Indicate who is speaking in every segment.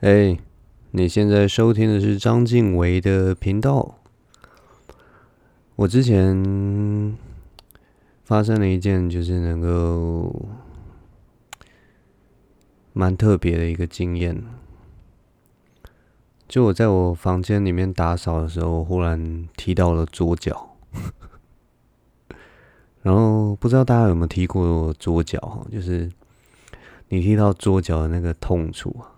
Speaker 1: 哎你现在收听的是张静维的频道。我之前发生了一件就是能够蛮特别的一个经验，就我在我房间里面打扫的时候，忽然踢到了桌角，然后不知道大家有没有踢过桌角哈，就是你踢到桌角的那个痛处啊。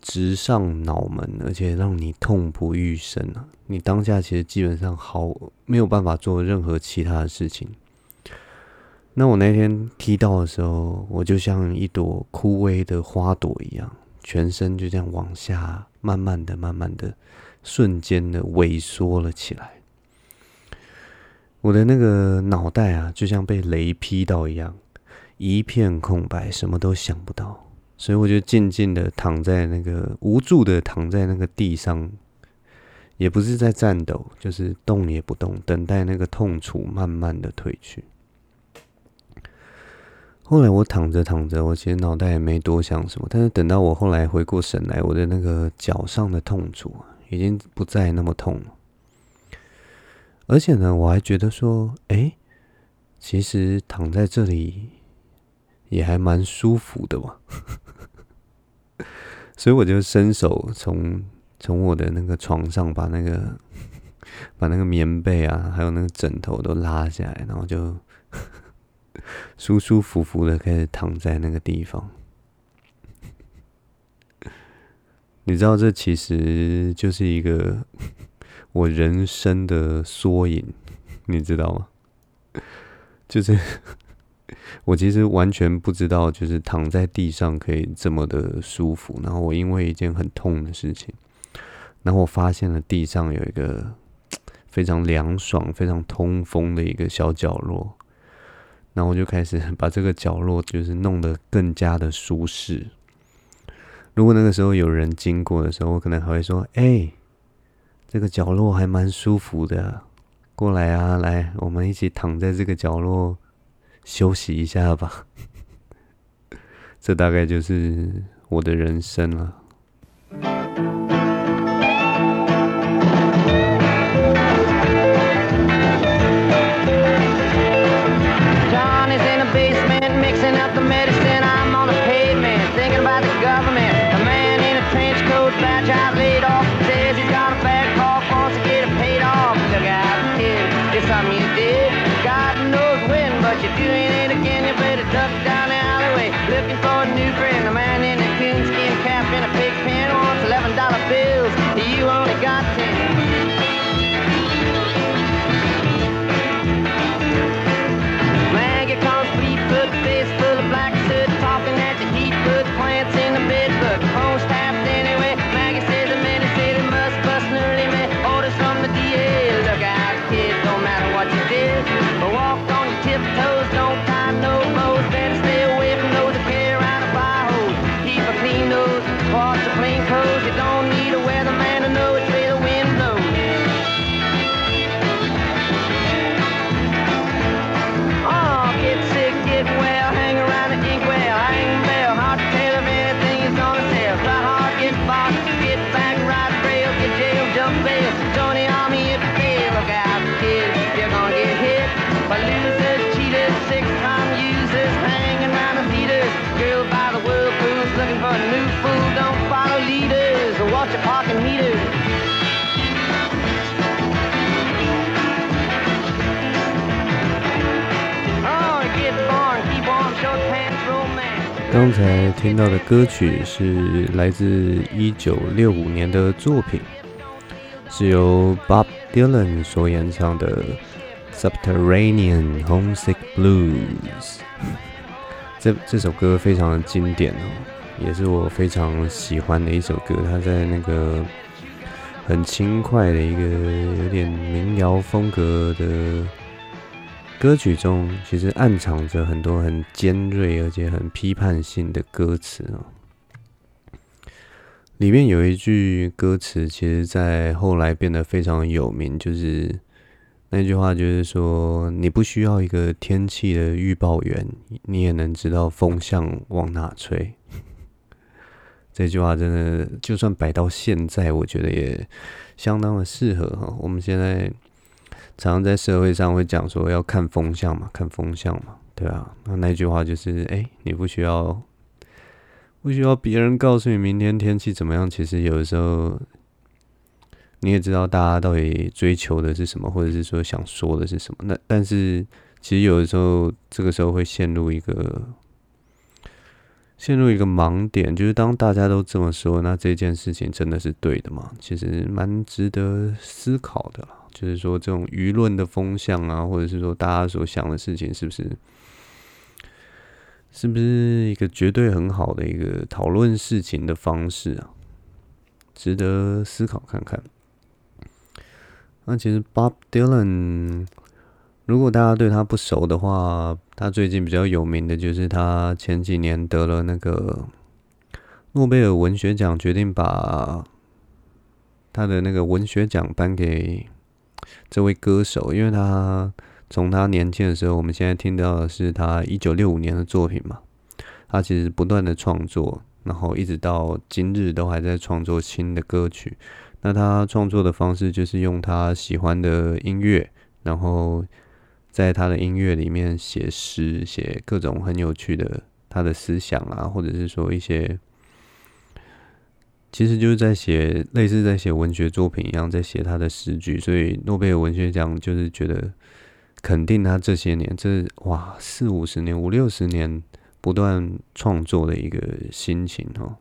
Speaker 1: 直上脑门，而且让你痛不欲生啊！你当下其实基本上好没有办法做任何其他的事情。那我那天踢到的时候，我就像一朵枯萎的花朵一样，全身就这样往下，慢慢的、慢慢的、瞬间的萎缩了起来。我的那个脑袋啊，就像被雷劈到一样，一片空白，什么都想不到。所以我就静静的躺在那个无助的躺在那个地上，也不是在颤抖，就是动也不动，等待那个痛楚慢慢的退去。后来我躺着躺着，我其实脑袋也没多想什么，但是等到我后来回过神来，我的那个脚上的痛楚已经不再那么痛了，而且呢，我还觉得说，哎，其实躺在这里也还蛮舒服的嘛。所以我就伸手从从我的那个床上把那个把那个棉被啊，还有那个枕头都拉下来，然后就 舒舒服服的开始躺在那个地方。你知道，这其实就是一个 我人生的缩影，你知道吗？就是。我其实完全不知道，就是躺在地上可以这么的舒服。然后我因为一件很痛的事情，然后我发现了地上有一个非常凉爽、非常通风的一个小角落。然后我就开始 把这个角落就是弄得更加的舒适。如果那个时候有人经过的时候，我可能还会说：“哎，这个角落还蛮舒服的，过来啊，来，我们一起躺在这个角落。”休息一下吧，这大概就是我的人生了。刚才听到的歌曲是来自一九六五年的作品，是由 Bob Dylan 所演唱的《Subterranean Homesick Blues》。这这首歌非常的经典哦，也是我非常喜欢的一首歌。它在那个很轻快的一个有点民谣风格的。歌曲中其实暗藏着很多很尖锐而且很批判性的歌词哦。里面有一句歌词，其实在后来变得非常有名，就是那句话，就是说你不需要一个天气的预报员，你也能知道风向往哪吹。这句话真的，就算摆到现在，我觉得也相当的适合哈。我们现在常常在社会上会讲说要看风向嘛，看风向嘛，对啊。那那句话就是，哎、你不需要不需要别人告诉你明天天气怎么样。其实有的时候你也知道大家到底追求的是什么，或者是说想说的是什么。那但是其实有的时候这个时候会陷入一个。陷入一个盲点，就是当大家都这么说，那这件事情真的是对的吗？其实蛮值得思考的。就是说，这种舆论的风向啊，或者是说大家所想的事情，是不是是不是一个绝对很好的一个讨论事情的方式啊？值得思考看看。那其实 Bob Dylan。如果大家对他不熟的话，他最近比较有名的就是他前几年得了那个诺贝尔文学奖，决定把他的那个文学奖颁给这位歌手，因为他从他年轻的时候，我们现在听到的是他一九六五年的作品嘛，他其实不断的创作，然后一直到今日都还在创作新的歌曲。那他创作的方式就是用他喜欢的音乐，然后。在他的音乐里面写诗，写各种很有趣的他的思想啊，或者是说一些，其实就是在写类似在写文学作品一样，在写他的诗句。所以诺贝尔文学奖就是觉得肯定他这些年，这哇四五十年、五六十年不断创作的一个心情哦，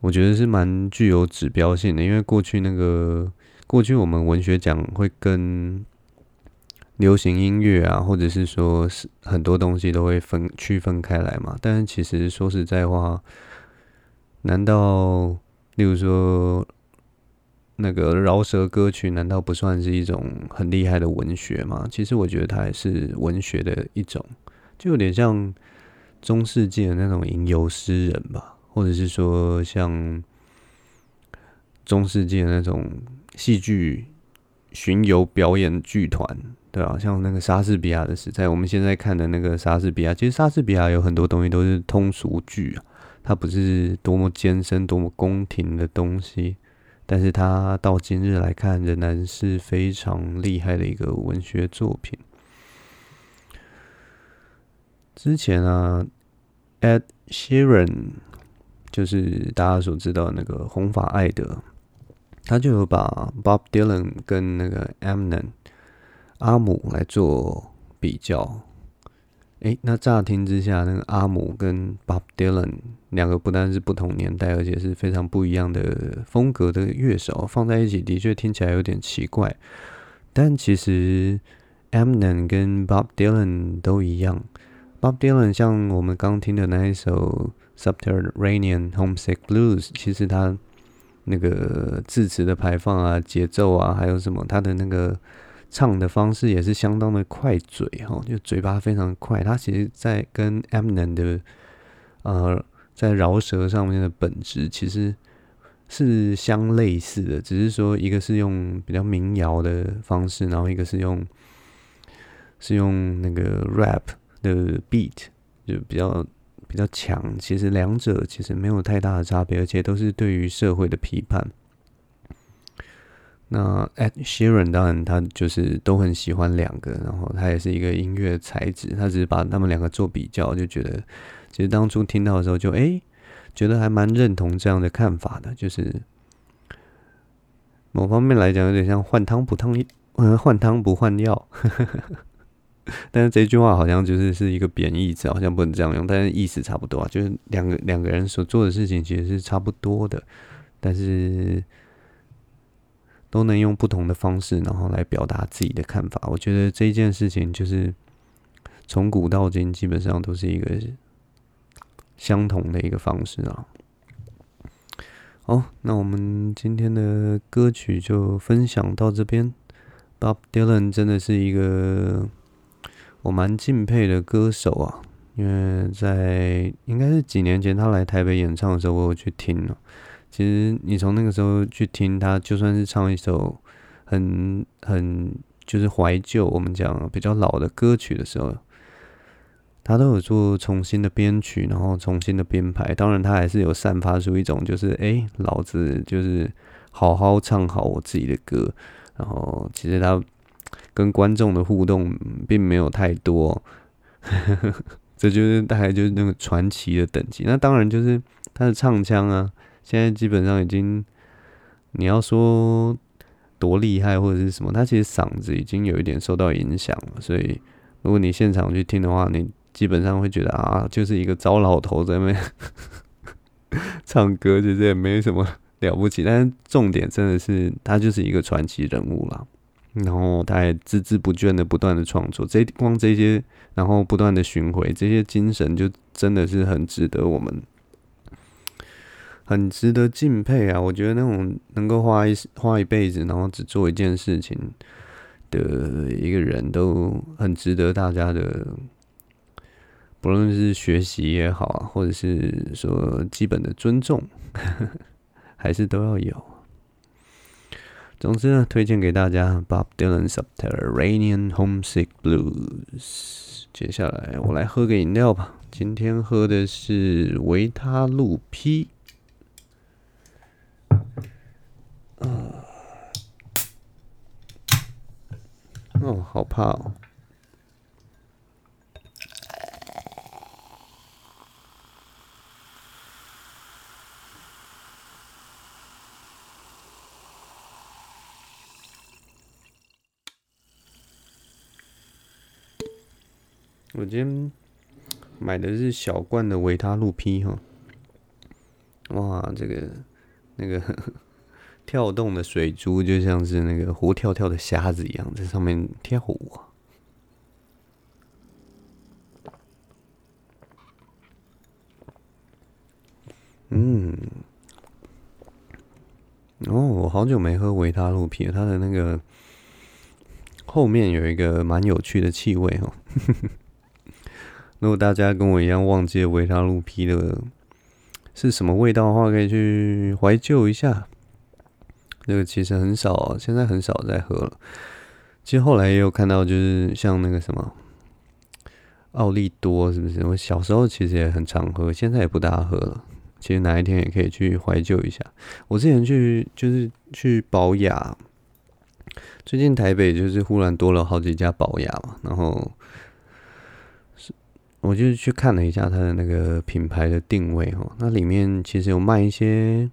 Speaker 1: 我觉得是蛮具有指标性的，因为过去那个过去我们文学奖会跟流行音乐啊，或者是说是很多东西都会分区分开来嘛。但是其实说实在话，难道例如说那个饶舌歌曲，难道不算是一种很厉害的文学吗？其实我觉得它也是文学的一种，就有点像中世纪的那种吟游诗人吧，或者是说像中世纪的那种戏剧巡游表演剧团。对啊，像那个莎士比亚的时代，我们现在看的那个莎士比亚，其实莎士比亚有很多东西都是通俗剧啊，它不是多么艰深、多么宫廷的东西，但是它到今日来看，仍然是非常厉害的一个文学作品。之前啊，Ed Sheeran 就是大家所知道那个红发艾德，他就有把 Bob Dylan 跟那个 Eminem 阿姆来做比较，诶，那乍听之下，那个阿姆跟 Bob Dylan 两个不但是不同年代，而且是非常不一样的风格的乐手，放在一起的确听起来有点奇怪。但其实 Eminem 跟 Bob Dylan 都一样，Bob Dylan 像我们刚听的那一首 Subterranean Homesick Blues，其实他那个字词的排放啊、节奏啊，还有什么他的那个。唱的方式也是相当的快嘴哈，就嘴巴非常快。他其实，在跟 Eminem 的呃，在饶舌上面的本质其实是相类似的，只是说一个是用比较民谣的方式，然后一个是用是用那个 rap 的 beat 就比较比较强。其实两者其实没有太大的差别，而且都是对于社会的批判。那 Ed Sheeran 当然他就是都很喜欢两个，然后他也是一个音乐才子，他只是把他们两个做比较，就觉得其实当初听到的时候就诶、觉得还蛮认同这样的看法的，就是某方面来讲有点像换汤不烫，嗯，换汤不换药，但是这句话好像就是是一个贬义词，好像不能这样用，但是意思差不多啊，就是两个两个人所做的事情其实是差不多的，但是。都能用不同的方式，然后来表达自己的看法。我觉得这件事情就是从古到今，基本上都是一个相同的一个方式啊。好，那我们今天的歌曲就分享到这边。Bob Dylan 真的是一个我蛮敬佩的歌手啊，因为在应该是几年前他来台北演唱的时候，我有去听了。其实你从那个时候去听他，就算是唱一首很很就是怀旧，我们讲比较老的歌曲的时候，他都有做重新的编曲，然后重新的编排。当然，他还是有散发出一种就是，哎、老子就是好好唱好我自己的歌。然后，其实他跟观众的互动并没有太多。这就是大概就是那个传奇的等级。那当然就是他的唱腔啊，现在基本上已经，你要说多厉害或者是什么，他其实嗓子已经有一点受到影响了。所以如果你现场去听的话，你基本上会觉得啊，就是一个糟老头在那边 唱歌，其实也没什么了不起。但是重点真的是他就是一个传奇人物啦。然后他还孜孜不倦的不断的创作，这光这些，然后不断的巡回，这些精神就真的是很值得我们，很值得敬佩啊！我觉得那种能够花一花一辈子，然后只做一件事情的一个人，都很值得大家的，不论是学习也好啊，或者是说基本的尊重，还是都要有。总之呢，推荐给大家 Bob Dylan Subterranean Homesick Blues。接下来我来喝个饮料吧，今天喝的是维他露 P。嗯，哦，好怕哦。我今天买的是小罐的维他露 P 哈，哇，这个那个跳动的水珠就像是那个活跳跳的虾子一样，在上面跳舞。嗯，哦，我好久没喝维他露 P 了，它的那个后面有一个蛮有趣的气味哦。如果大家跟我一样忘记了维他露 P 的是什么味道的话，可以去怀旧一下。那个其实很少，现在很少在喝了。其实后来也有看到，就是像那个什么奥利多，是不是？我小时候其实也很常喝，现在也不大喝了。其实哪一天也可以去怀旧一下。我之前去就是去宝雅，最近台北就是忽然多了好几家宝雅嘛，然后。我就是去看了一下它的那个品牌的定位哦，那里面其实有卖一些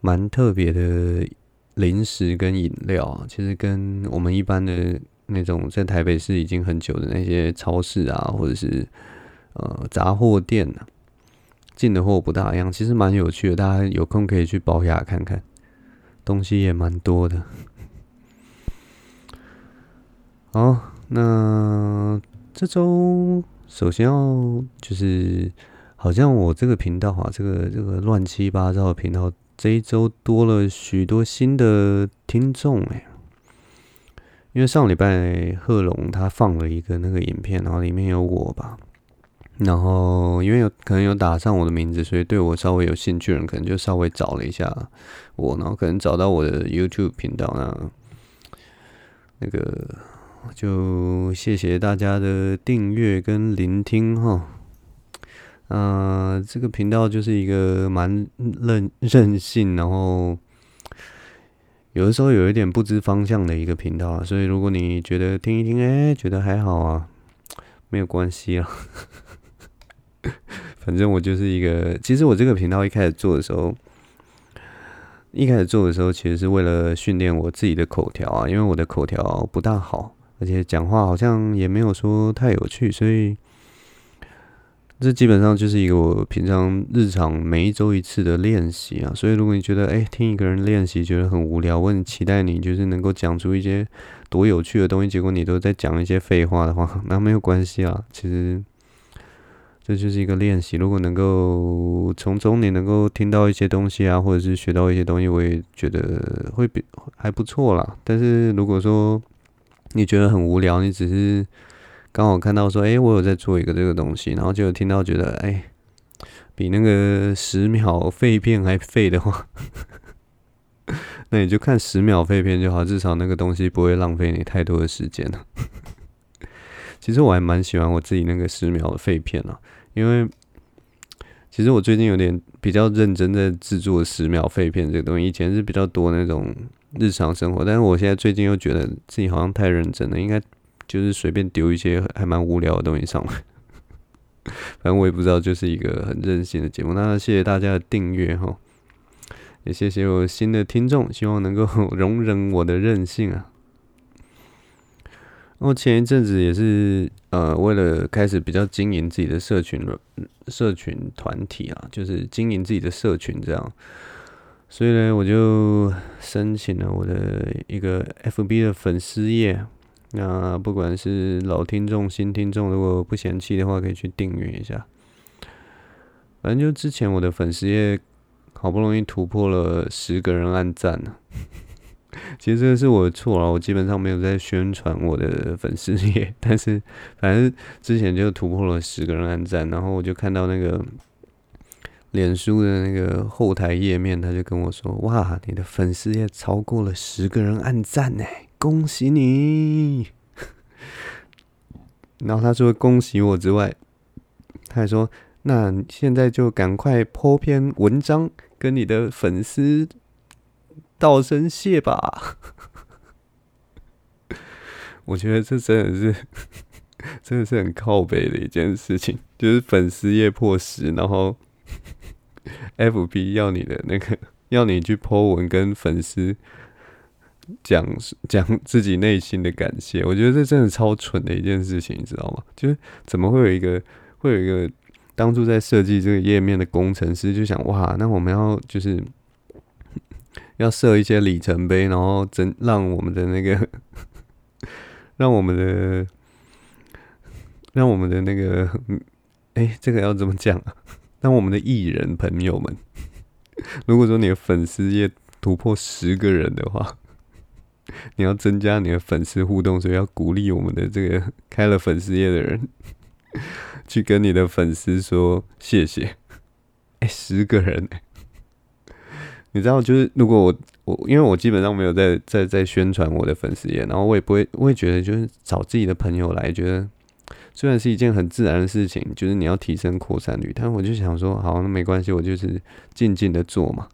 Speaker 1: 蛮特别的零食跟饮料啊，其实跟我们一般的那种在台北市已经很久的那些超市啊，或者是呃杂货店啊进的货不大一样，其实蛮有趣的，大家有空可以去宝雅看看，东西也蛮多的。好，那这周。首先要就是，好像我这个频道啊，这个这个乱七八糟的频道，这一周多了许多新的听众哎。因为上礼拜贺龙他放了一个那个影片，然后里面有我吧，然后因为有可能有打上我的名字，所以对我稍微有兴趣的人，可能就稍微找了一下我，然后可能找到我的 YouTube 频道那那个。就谢谢大家的订阅跟聆听哈，呃，这个频道就是一个蛮任任性，然后有的时候有一点不知方向的一个频道，所以如果你觉得听一听，哎，觉得还好啊，没有关系啊，反正我就是一个，其实我这个频道一开始做的时候，一开始做的时候，其实是为了训练我自己的口条啊，因为我的口条不大好。而且讲话好像也没有说太有趣，所以这基本上就是一个我平常日常每一周一次的练习啊。所以如果你觉得哎、听一个人练习觉得很无聊，我很期待你就是能够讲出一些多有趣的东西，结果你都在讲一些废话的话，那没有关系啊。其实这就是一个练习，如果能够从中你能够听到一些东西啊，或者是学到一些东西，我也觉得会比还不错啦。但是如果说你觉得很无聊，你只是刚好看到说，哎、我有在做一个这个东西，然后就听到觉得，哎、比那个十秒废片还废的话，那你就看十秒废片就好，至少那个东西不会浪费你太多的时间了。其实我还蛮喜欢我自己那个十秒的废片啊，因为其实我最近有点比较认真在制作十秒废片这个东西，以前是比较多那种日常生活，但是我现在最近又觉得自己好像太认真了，应该就是随便丢一些还蛮无聊的东西上来。反正我也不知道，就是一个很任性的节目。那谢谢大家的订阅哈，也谢谢我新的听众，希望能够容忍我的任性啊。我前一阵子也是呃，为了开始比较经营自己的社群社群团体啊，就是经营自己的社群这样，所以呢，我就申请了我的一个 FB 的粉丝页。那不管是老听众、新听众，如果不嫌弃的话，可以去订阅一下。反正就之前我的粉丝页好不容易突破了十个人按赞呢。其实这个是我的错了，我基本上没有在宣传我的粉丝页，但是反正之前就突破了十个人按赞，然后我就看到那个脸书的那个后台页面，他就跟我说：“哇，你的粉丝页超过了十个人按赞呢，恭喜你！” 然后他说恭喜我之外，他还说：“那现在就赶快 po 篇文章跟你的粉丝。”道声谢吧，我觉得这真的是，真的是很靠北的一件事情，就是粉丝页破十，然后 FB 要你的那个，要你去 po 文跟粉丝讲讲自己内心的感谢，我觉得这真的超蠢的一件事情，你知道吗？就是怎么会有一个，会有一个当初在设计这个页面的工程师就想，哇，那我们要就是。要设一些里程碑，然后真让我们的那个，让我们的，让我们的那个，哎、这个要怎么讲啊？让我们的艺人朋友们，如果说你的粉丝页突破十个人的话，你要增加你的粉丝互动，所以要鼓励我们的这个 开了粉丝页的人，去跟你的粉丝说谢谢。哎、十个人、欸。你知道，就是如果我我，因为我基本上没有在在在宣传我的粉丝页，然后我也不会，我也觉得就是找自己的朋友来，觉得虽然是一件很自然的事情，就是你要提升扩散率，但我就想说，好，那没关系，我就是静静的做嘛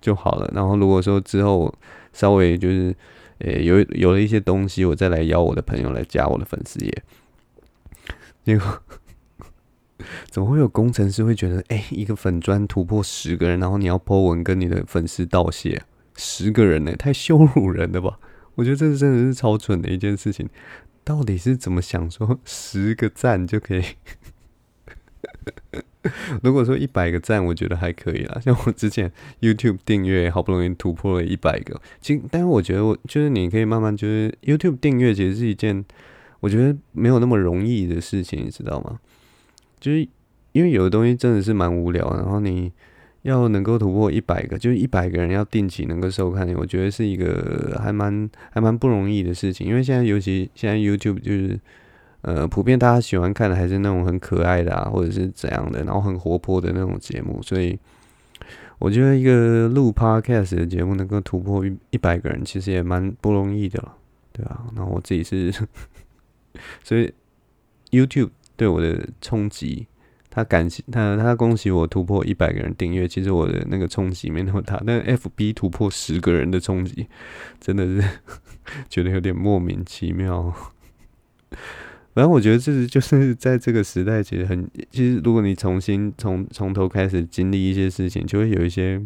Speaker 1: 就好了。然后如果说之后稍微就是呃、有有了一些东西，我再来邀我的朋友来加我的粉丝页，结果。怎么会有工程师会觉得，哎、一个粉专突破十个人，然后你要 po 文跟你的粉丝道谢，十个人呢、太羞辱人了吧？我觉得这真的是超蠢的一件事情。到底是怎么想说十个赞就可以？如果说一百个赞，我觉得还可以啦。像我之前 YouTube 订阅好不容易突破了一百个，其实，但是我觉得我就是你可以慢慢就是 YouTube 订阅，其实是一件我觉得没有那么容易的事情，你知道吗？就是因为有的东西真的是蛮无聊，然后你要能够突破一百个，就是一百个人要定期能够收看你，我觉得是一个还蛮还蛮不容易的事情。因为现在尤其现在 YouTube 就是呃普遍大家喜欢看的还是那种很可爱的啊，或者是怎样的，然后很活泼的那种节目，所以我觉得一个录 Podcast 的节目能够突破一百个人，其实也蛮不容易的了，对吧？然后我自己是，所以 YouTube。对我的冲击，他感谢他，他恭喜我突破一百个人订阅。其实我的那个冲击没那么大，但 FB 突破十个人的冲击，真的是 觉得有点莫名其妙。反正我觉得这是就是 在这个时代，其实很，其实如果你重新从从头开始经历一些事情，就会有一些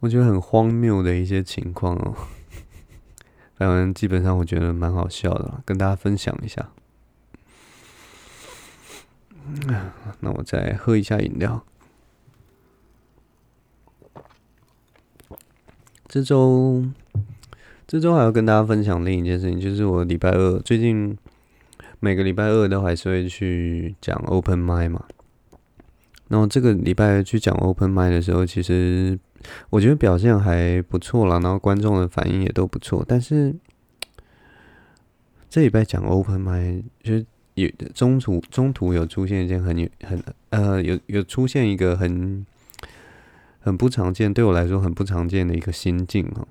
Speaker 1: 我觉得很荒谬的一些情况哦。反正基本上我觉得蛮好笑的，跟大家分享一下。那我再喝一下饮料。这周，这周还要跟大家分享另一件事情，就是我礼拜二最近每个礼拜二都还是会去讲 Open Mic 嘛。然后这个礼拜去讲 Open Mic 的时候，其实我觉得表现还不错啦，然后观众的反应也都不错。但是这礼拜讲 Open Mic 就是。有中途中途有出现一件很很呃有有出现一个很很不常见，对我来说很不常见的一个心境哦。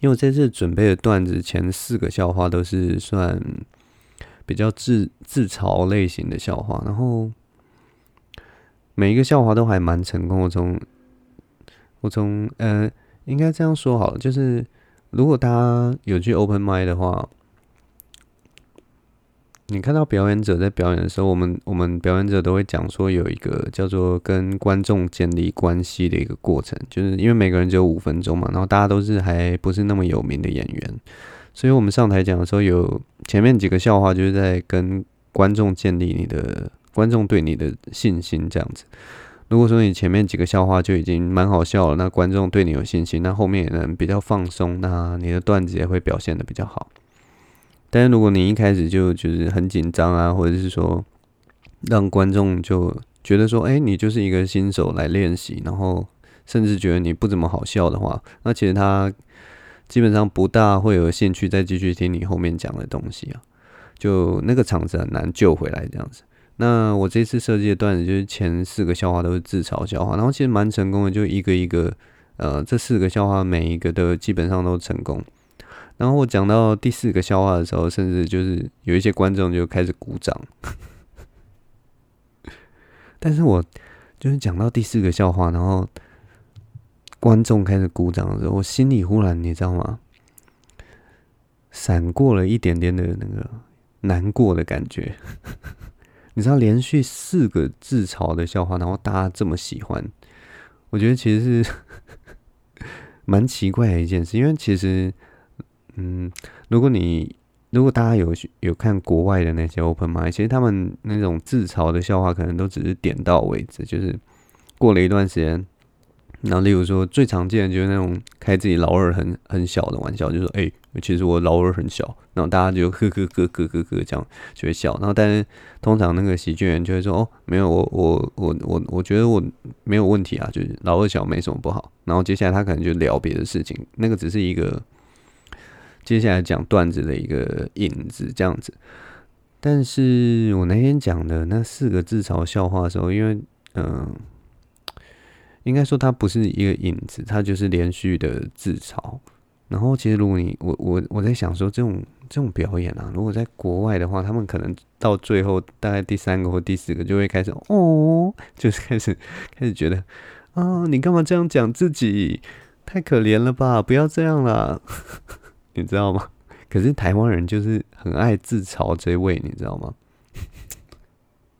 Speaker 1: 因为我这次准备的段子前四个笑话都是算比较自自嘲类型的笑话，然后每一个笑话都还蛮成功我。从我从呃，应该这样说好了，就是如果大家有去 open mic 的话。你看到表演者在表演的时候，我们我们表演者都会讲说有一个叫做跟观众建立关系的一个过程，就是因为每个人只有五分钟嘛，然后大家都是还不是那么有名的演员，所以我们上台讲的时候，有前面几个笑话就是在跟观众建立你的观众对你的信心这样子。如果说你前面几个笑话就已经蛮好笑了，那观众对你有信心，那后面也能比较放松，那你的段子也会表现得比较好。但是如果你一开始就就是很紧张啊，或者是说让观众就觉得说，哎，你就是一个新手来练习，然后甚至觉得你不怎么好笑的话，那其实他基本上不大会有兴趣再继续听你后面讲的东西啊，就那个场子很难救回来这样子。那我这次设计的段子就是前四个笑话都是自嘲笑话，然后其实蛮成功的，就一个一个，呃，这四个笑话每一个都基本上都成功。然后我讲到第四个笑话的时候，甚至就是有一些观众就开始鼓掌。但是我就是讲到第四个笑话，然后观众开始鼓掌的时候，我心里忽然你知道吗？闪过了一点点的那个难过的感觉。你知道，连续四个自嘲的笑话，然后大家这么喜欢，我觉得其实是 蛮奇怪的一件事，因为其实。嗯，如果你如果大家有有看国外的那些 open mic，其实他们那种自嘲的笑话可能都只是点到为止，就是过了一段时间，然后例如说最常见的就是那种开自己老二很很小的玩笑，就说哎、其实我老二很小，然后大家就呵呵呵呵呵呵这样就会笑，然后但是通常那个喜剧人就会说哦，没有我我我我我觉得我没有问题啊，就是老二小没什么不好，然后接下来他可能就聊别的事情，那个只是一个。接下来讲段子的一个影子，这样子。但是我那天讲的那四个自嘲笑话的时候，因为嗯、应该说它不是一个影子，它就是连续的自嘲。然后其实如果你我我我在想说，这种这种表演啊，如果在国外的话，他们可能到最后大概第三个或第四个就会开始哦，就是开始 开始觉得啊、你干嘛这样讲自己？太可怜了吧，不要这样啦。你知道吗？可是台湾人就是很爱自嘲这位，你知道吗？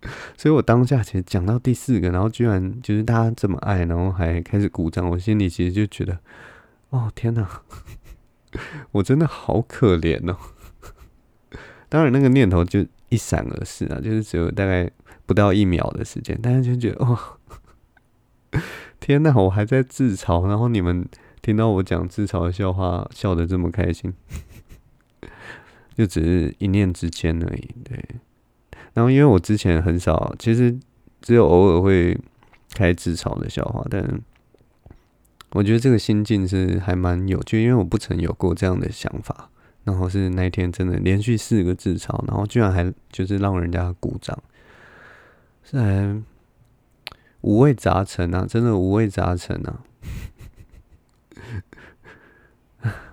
Speaker 1: 所以我当下其实讲到第四个，然后居然就是大家这么爱，然后还开始鼓掌，我心里其实就觉得，哦天哪，我真的好可怜哦。当然那个念头就一闪而逝啊，就是只有大概不到一秒的时间，但是就觉得，哦，天哪，我还在自嘲，然后你们。听到我讲自嘲的笑话，笑得这么开心，就只是一念之间而已。对，然后因为我之前很少，其实只有偶尔会开自嘲的笑话，但我觉得这个心境是还蛮有趣，因为我不曾有过这样的想法。然后是那一天真的连续四个自嘲，然后居然还就是让人家鼓掌，是还五味杂陈啊，真的五味杂陈啊。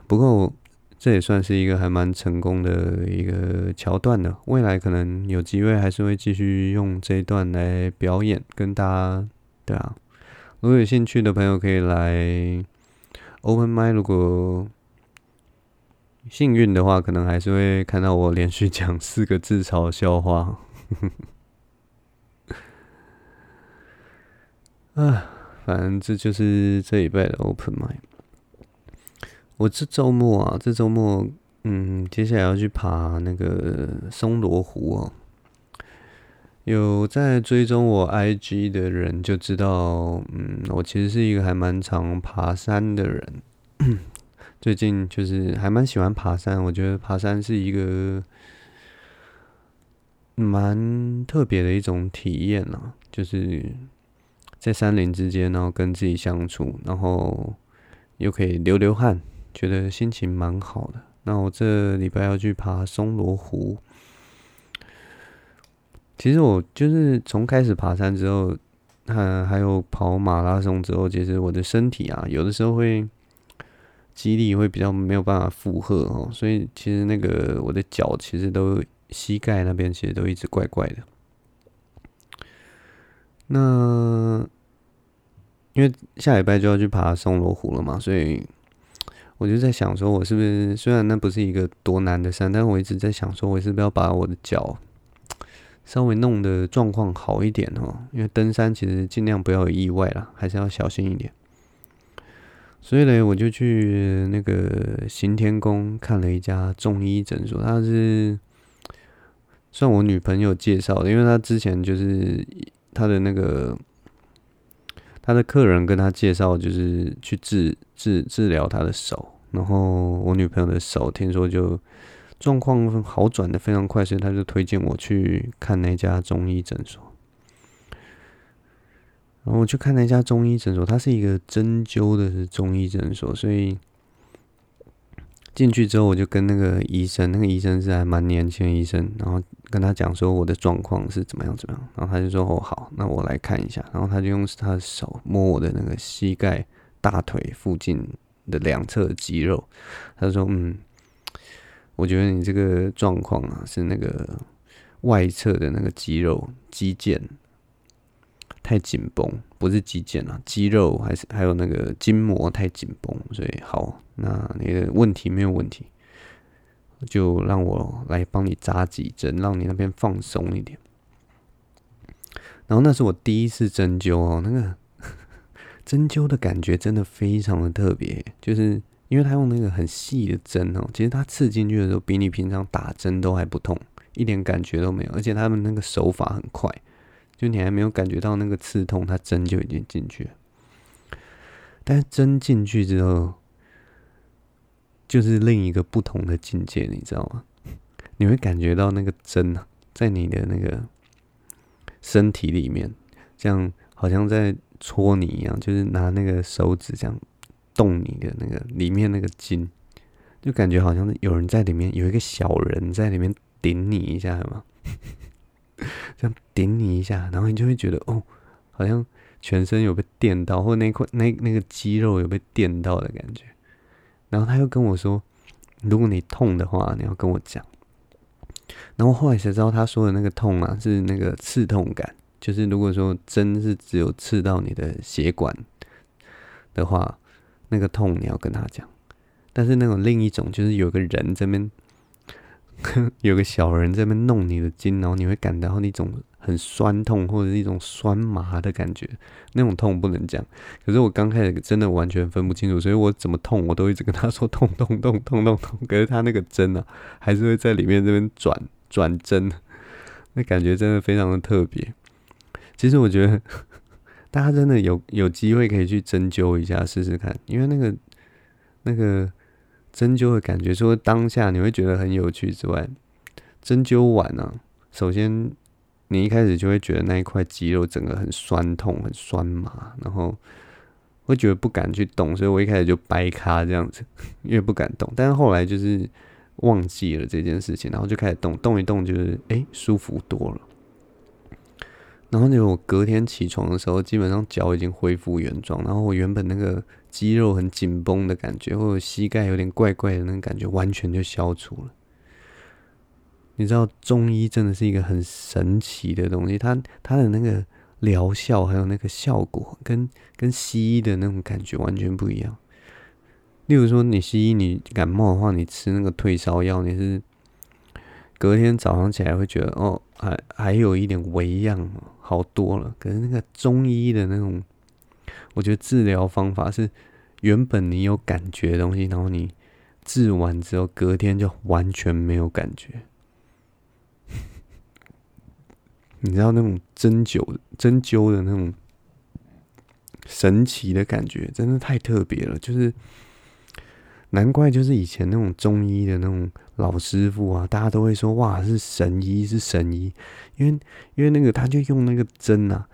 Speaker 1: 不过，这也算是一个还蛮成功的一个桥段的。未来可能有机会，还是会继续用这一段来表演，跟大家，对啊。如果有兴趣的朋友可以来 Open Mic，如果幸运的话，可能还是会看到我连续讲四个自嘲笑话。啊，反正这就是这一辈的 Open Mic。我这周末啊，这周末，嗯，接下来要去爬那个松罗湖哦。有在追踪我 IG 的人就知道，嗯，我其实是一个还蛮常爬山的人。最近就是还蛮喜欢爬山，我觉得爬山是一个蛮特别的一种体验啊，就是在山林之间，然后跟自己相处，然后又可以流流汗。觉得心情蛮好的。那我这礼拜要去爬松罗湖。其实我就是从开始爬山之后，还还有跑马拉松之后，其实我的身体啊，有的时候会肌力会比较没有办法负荷哦，所以其实那个我的脚其实都膝盖那边其实都一直怪怪的。那因为下礼拜就要去爬松罗湖了嘛，所以我就在想说，我是不是虽然那不是一个多难的山，但我一直在想说，我是不是要把我的脚稍微弄得状况好一点哦？因为登山其实尽量不要有意外啦，还是要小心一点。所以呢，我就去那个行天宫看了一家中医诊所，他是算我女朋友介绍的，因为他之前就是他的那个。他的客人跟他介绍，就是去治治治疗他的手，然后我女朋友的手听说就状况好转的非常快，所以他就推荐我去看那家中医诊所。然后我去看那家中医诊所，它是一个针灸的中医诊所，所以。进去之后，我就跟那个医生，那个医生是还蛮年轻的医生，然后跟他讲说我的状况是怎么样怎么样，然后他就说哦好，那我来看一下，然后他就用他的手摸我的那个膝盖、大腿附近的两侧肌肉，他说嗯，我觉得你这个状况啊是那个外侧的那个肌肉肌腱。太紧绷，不是肌腱啊，肌肉还是还有那个筋膜太紧绷，所以好，那你的问题没有问题，就让我来帮你扎几针，让你那边放松一点。然后那是我第一次针灸哦，那个 针灸的感觉真的非常的特别，就是因为他用那个很细的针哦，其实他刺进去的时候比你平常打针都还不痛，一点感觉都没有，而且他们那个手法很快。就你还没有感觉到那个刺痛，它针就已经进去了。但是针进去之后，就是另一个不同的境界，你知道吗？你会感觉到那个针啊，在你的那个身体里面，这样好像在戳你一样，就是拿那个手指这样动你的那个里面那个筋，就感觉好像有人在里面，有一个小人在里面顶你一下，有吗？这样点你一下，然后你就会觉得哦，好像全身有被电到，或那块那那个肌肉有被电到的感觉。然后他又跟我说，如果你痛的话，你要跟我讲。然后后来才知道，他说的那个痛啊，是那个刺痛感，就是如果说针是只有刺到你的血管的话，那个痛你要跟他讲。但是那种另一种，就是有个人这边。有个小人在那边弄你的筋，然后你会感到那种很酸痛或者是一种酸麻的感觉，那种痛不能讲。可是我刚开始真的完全分不清楚，所以我怎么痛我都一直跟他说痛痛痛痛痛痛。可是他那个针、啊，还是会在里面这边转转针，那感觉真的非常的特别。其实我觉得大家真的有有机会可以去针灸一下试试看，因为那个那个。针灸的感觉，除了当下你会觉得很有趣之外，针灸完呢、啊，首先你一开始就会觉得那一块肌肉整个很酸痛、很酸麻，然后会觉得不敢去动，所以我一开始就掰咖这样子，因为不敢动。但是后来就是忘记了这件事情，然后就开始动，动一动就是诶、欸，舒服多了。然后就我隔天起床的时候，基本上脚已经恢复原状，然后我原本那个肌肉很紧绷的感觉，或者膝盖有点怪怪的那种感觉，完全就消除了。你知道中医真的是一个很神奇的东西，它它的那个疗效还有那个效果，跟跟西医的那种感觉完全不一样。例如说，你西医你感冒的话，你吃那个退烧药，你是。隔天早上起来会觉得哦，还还有一点微恙，好多了。可是那个中医的那种，我觉得治疗方法是原本你有感觉的东西，然后你治完之后，隔天就完全没有感觉。你知道那种针灸、针灸的那种神奇的感觉，真的太特别了，就是。难怪就是以前那种中医的那种老师傅啊，大家都会说哇，是神医，是神医，因为因为那个他就用那个针啊，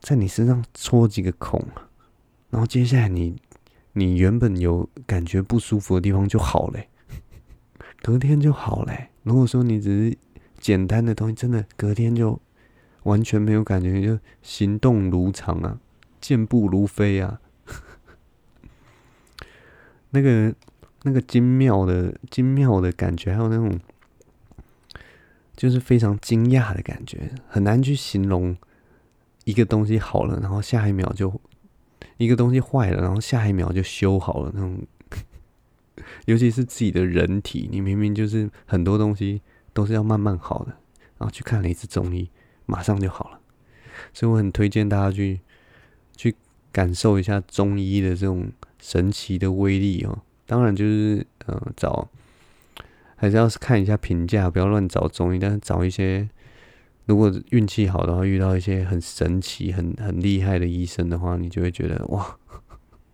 Speaker 1: 在你身上戳几个孔，然后接下来你你原本有感觉不舒服的地方就好嘞，隔天就好嘞。如果说你只是简单的东西，真的隔天就完全没有感觉，就行动如常啊，健步如飞啊。那个那个精妙的精妙的感觉，还有那种就是非常惊讶的感觉，很难去形容。一个东西好了，然后下一秒就一个东西坏了，然后下一秒就修好了那种。尤其是自己的人体，你明明就是很多东西都是要慢慢好的，然后去看了一次中医，马上就好了。所以我很推荐大家去去感受一下中医的这种神奇的威力哦。当然就是呃找还是要看一下评价，不要乱找中医，但是找一些。如果运气好的话，遇到一些很神奇、很很厉害的医生的话，你就会觉得哇，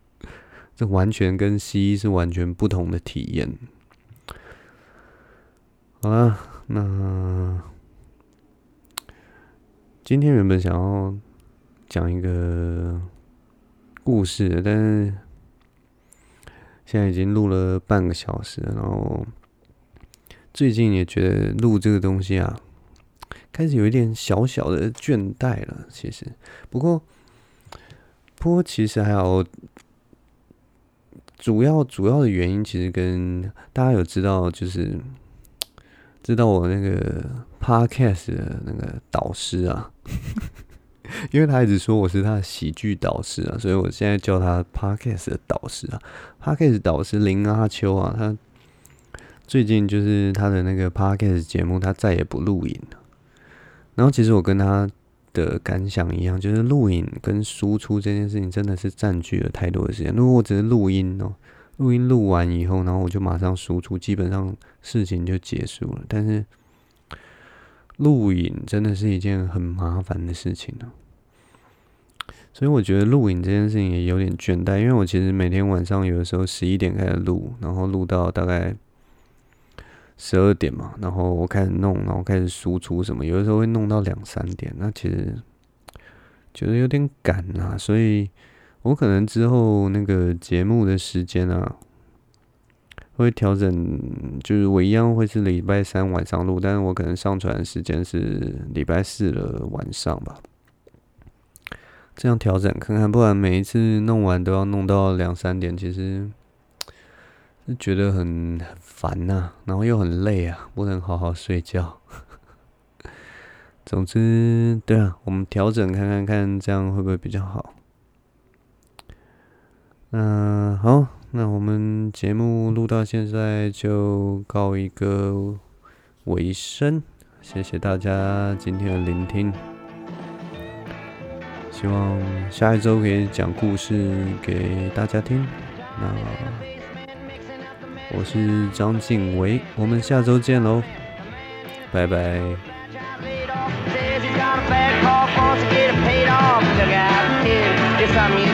Speaker 1: 这完全跟西医是完全不同的体验。好了，那今天原本想要讲一个故事，但是现在已经录了半个小时，然后最近也觉得录这个东西啊。开始有一点小小的倦怠了，其实，不过，不过其实还好，主要主要的原因其实跟大家有知道，就是知道我那个 podcast 的那个导师啊，因为他一直说我是他的喜剧导师啊，所以我现在叫他 podcast 的导师啊，podcast 导师林阿秋啊，他最近就是他的那个 podcast 节目，他再也不录影了。然后其实我跟他的感想一样，就是录影跟输出这件事情真的是占据了太多的时间。如果我只是录音哦，录音录完以后，然后我就马上输出，基本上事情就结束了。但是录影真的是一件很麻烦的事情呢，所以我觉得录影这件事情也有点倦怠，因为我其实每天晚上有的时候十一点开始录，然后录到大概。十二点嘛，然后我开始弄，然后开始输出什么，有的时候会弄到两三点，那其实觉得有点赶啊，所以我可能之后那个节目的时间啊，会调整，就是我一样会是礼拜三晚上录，但是我可能上传时间是礼拜四的晚上吧，这样调整看看，不然每一次弄完都要弄到两三点，其实。就觉得很烦呐、然后又很累啊，不能好好睡觉。总之，对啊，我们调整看看看，这样会不会比较好？那好，那我们节目录到现在就告一个尾声，谢谢大家今天的聆听，希望下一周可以讲故事给大家听。那我是张敬伟我们下周见喽。拜拜。Something you